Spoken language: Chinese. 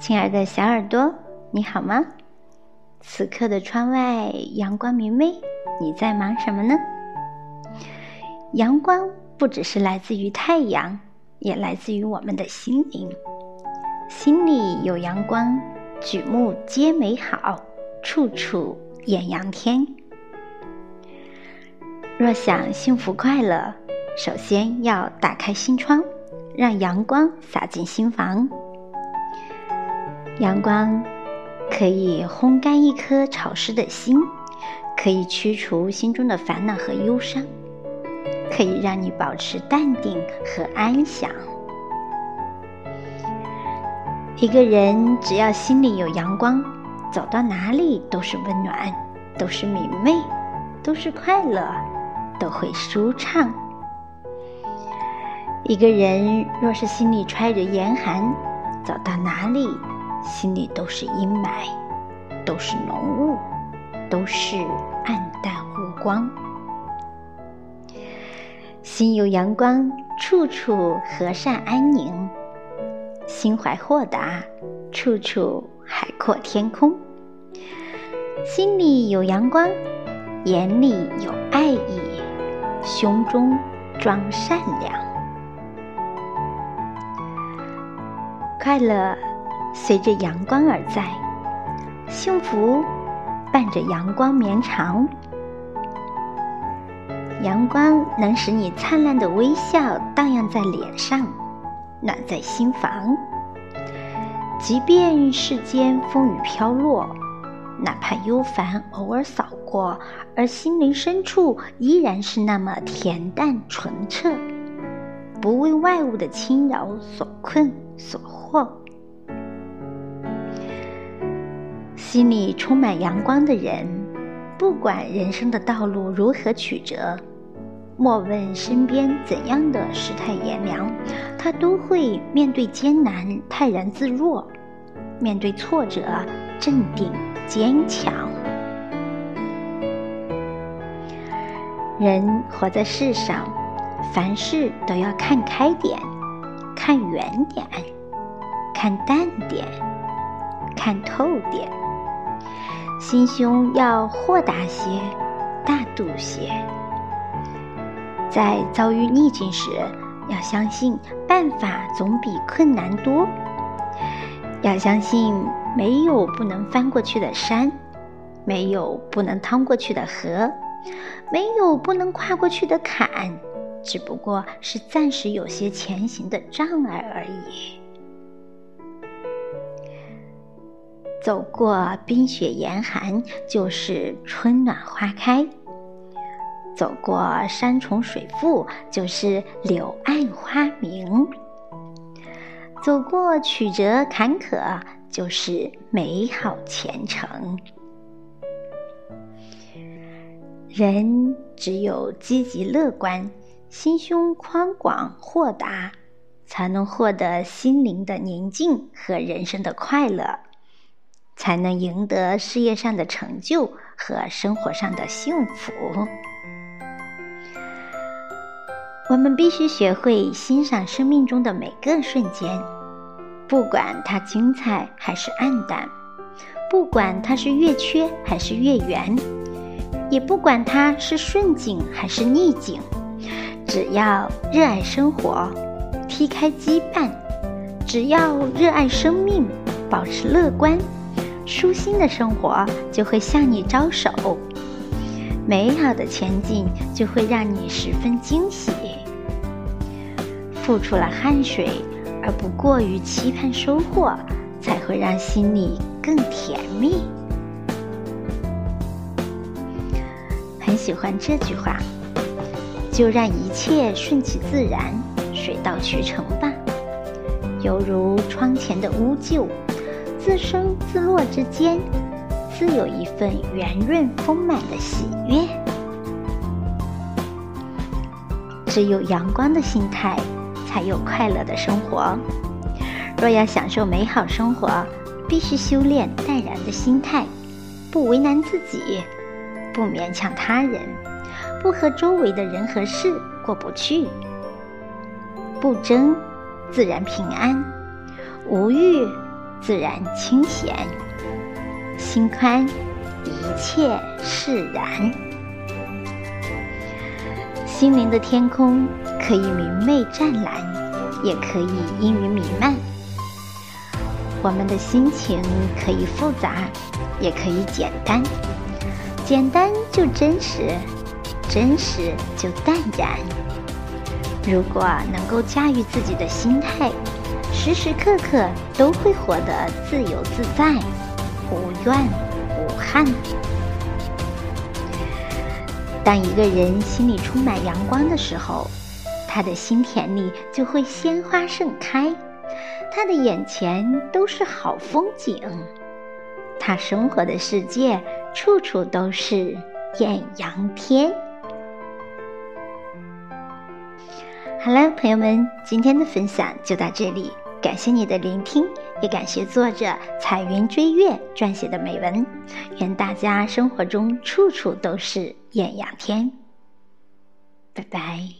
亲爱的小耳朵，你好吗？此刻的窗外阳光明媚，你在忙什么呢？阳光不只是来自于太阳，也来自于我们的心灵。心里有阳光，举目皆美好，处处艳阳天。若想幸福快乐，首先要打开心窗，让阳光洒进心房。阳光可以烘干一颗潮湿的心，可以驱除心中的烦恼和忧伤，可以让你保持淡定和安详。一个人只要心里有阳光，走到哪里都是温暖，都是明媚，都是快乐，都会舒畅。一个人若是心里揣着严寒，走到哪里？心里都是阴霾，都是浓雾，都是暗淡无光。心有阳光，处处和善安宁；心怀豁达，处处海阔天空。心里有阳光，眼里有爱意，胸中装善良，快乐。随着阳光而在，幸福伴着阳光绵长。阳光能使你灿烂的微笑荡漾在脸上，暖在心房。即便世间风雨飘落，哪怕忧烦偶尔扫过，而心灵深处依然是那么恬淡纯澈，不为外物的侵扰所困所惑。心里充满阳光的人，不管人生的道路如何曲折，莫问身边怎样的世态炎凉，他都会面对艰难泰然自若，面对挫折镇定坚强。人活在世上，凡事都要看开点，看远点，看淡点，看透点。心胸要豁达些，大度些。在遭遇逆境时，要相信办法总比困难多。要相信没有不能翻过去的山，没有不能趟过去的河，没有不能跨过去的坎，只不过是暂时有些前行的障碍而已。走过冰雪严寒，就是春暖花开；走过山重水复，就是柳暗花明；走过曲折坎坷，就是美好前程。人只有积极乐观、心胸宽广豁达，才能获得心灵的宁静和人生的快乐。才能赢得事业上的成就和生活上的幸福。我们必须学会欣赏生命中的每个瞬间，不管它精彩还是暗淡，不管它是月缺还是月圆，也不管它是顺境还是逆境。只要热爱生活，踢开羁绊；只要热爱生命，保持乐观。舒心的生活就会向你招手，美好的前景就会让你十分惊喜。付出了汗水而不过于期盼收获，才会让心里更甜蜜。很喜欢这句话，就让一切顺其自然，水到渠成吧，犹如窗前的乌桕。自生自落之间，自有一份圆润丰满的喜悦。只有阳光的心态，才有快乐的生活。若要享受美好生活，必须修炼淡然的心态，不为难自己，不勉强他人，不和周围的人和事过不去，不争，自然平安，无欲。自然清闲；心宽，一切释然。心灵的天空可以明媚湛蓝，也可以阴云弥漫。我们的心情可以复杂，也可以简单。简单就真实，真实就淡然。如果能够驾驭自己的心态，时时刻刻都会活得自由自在，无怨无憾。当一个人心里充满阳光的时候，他的心田里就会鲜花盛开，他的眼前都是好风景，他生活的世界处处都是艳阳天。好了，朋友们，今天的分享就到这里，感谢你的聆听，也感谢作者彩云追月撰写的美文。愿大家生活中处处都是艳阳天。拜拜。